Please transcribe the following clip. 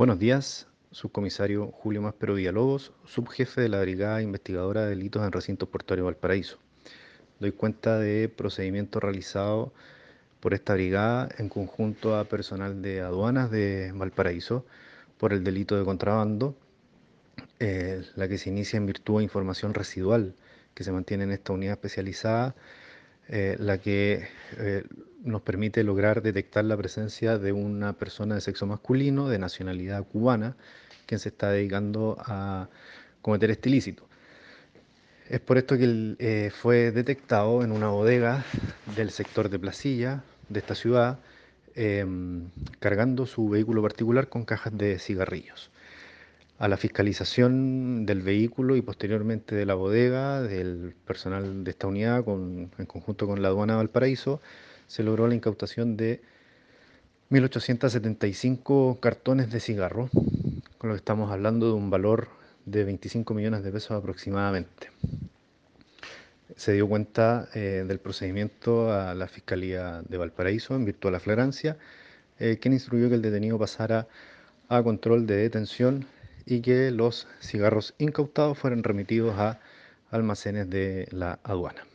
Buenos días, subcomisario Julio Máspero Villalobos, subjefe de la Brigada Investigadora de Delitos en Recintos Portuarios Valparaíso. Doy cuenta de procedimiento realizado por esta brigada en conjunto a personal de aduanas de Valparaíso por el delito de contrabando, eh, la que se inicia en virtud de información residual que se mantiene en esta unidad especializada, eh, la que eh, nos permite lograr detectar la presencia de una persona de sexo masculino, de nacionalidad cubana, quien se está dedicando a cometer este ilícito. Es por esto que eh, fue detectado en una bodega del sector de Placilla, de esta ciudad, em, cargando su vehículo particular con cajas de cigarrillos. A la fiscalización del vehículo y posteriormente de la bodega, del personal de esta unidad, en conjunto con la aduana Valparaíso, se logró la incautación de 1.875 cartones de cigarro, con lo que estamos hablando de un valor de 25 millones de pesos aproximadamente. Se dio cuenta eh, del procedimiento a la Fiscalía de Valparaíso en virtud de la flagrancia, eh, quien instruyó que el detenido pasara a control de detención y que los cigarros incautados fueran remitidos a almacenes de la aduana.